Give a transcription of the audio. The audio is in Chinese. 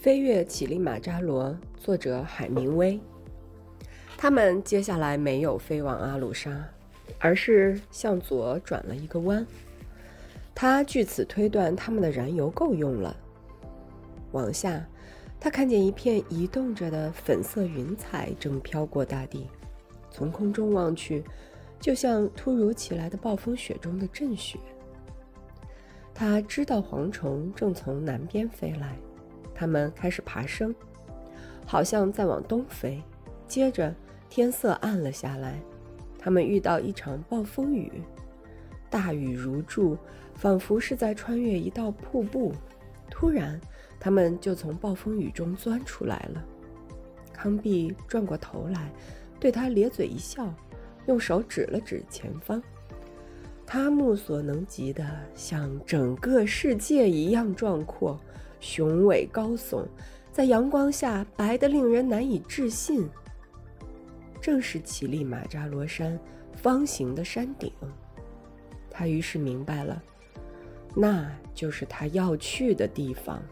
飞越乞力马扎罗，作者海明威。他们接下来没有飞往阿鲁沙，而是向左转了一个弯。他据此推断，他们的燃油够用了。往下，他看见一片移动着的粉色云彩正飘过大地，从空中望去，就像突如其来的暴风雪中的阵雪。他知道蝗虫正从南边飞来，它们开始爬升，好像在往东飞。接着天色暗了下来，他们遇到一场暴风雨，大雨如注，仿佛是在穿越一道瀑布。突然，他们就从暴风雨中钻出来了。康碧转过头来，对他咧嘴一笑，用手指了指前方。他目所能及的，像整个世界一样壮阔、雄伟、高耸，在阳光下白得令人难以置信。正是乞力马扎罗山方形的山顶。他于是明白了，那就是他要去的地方。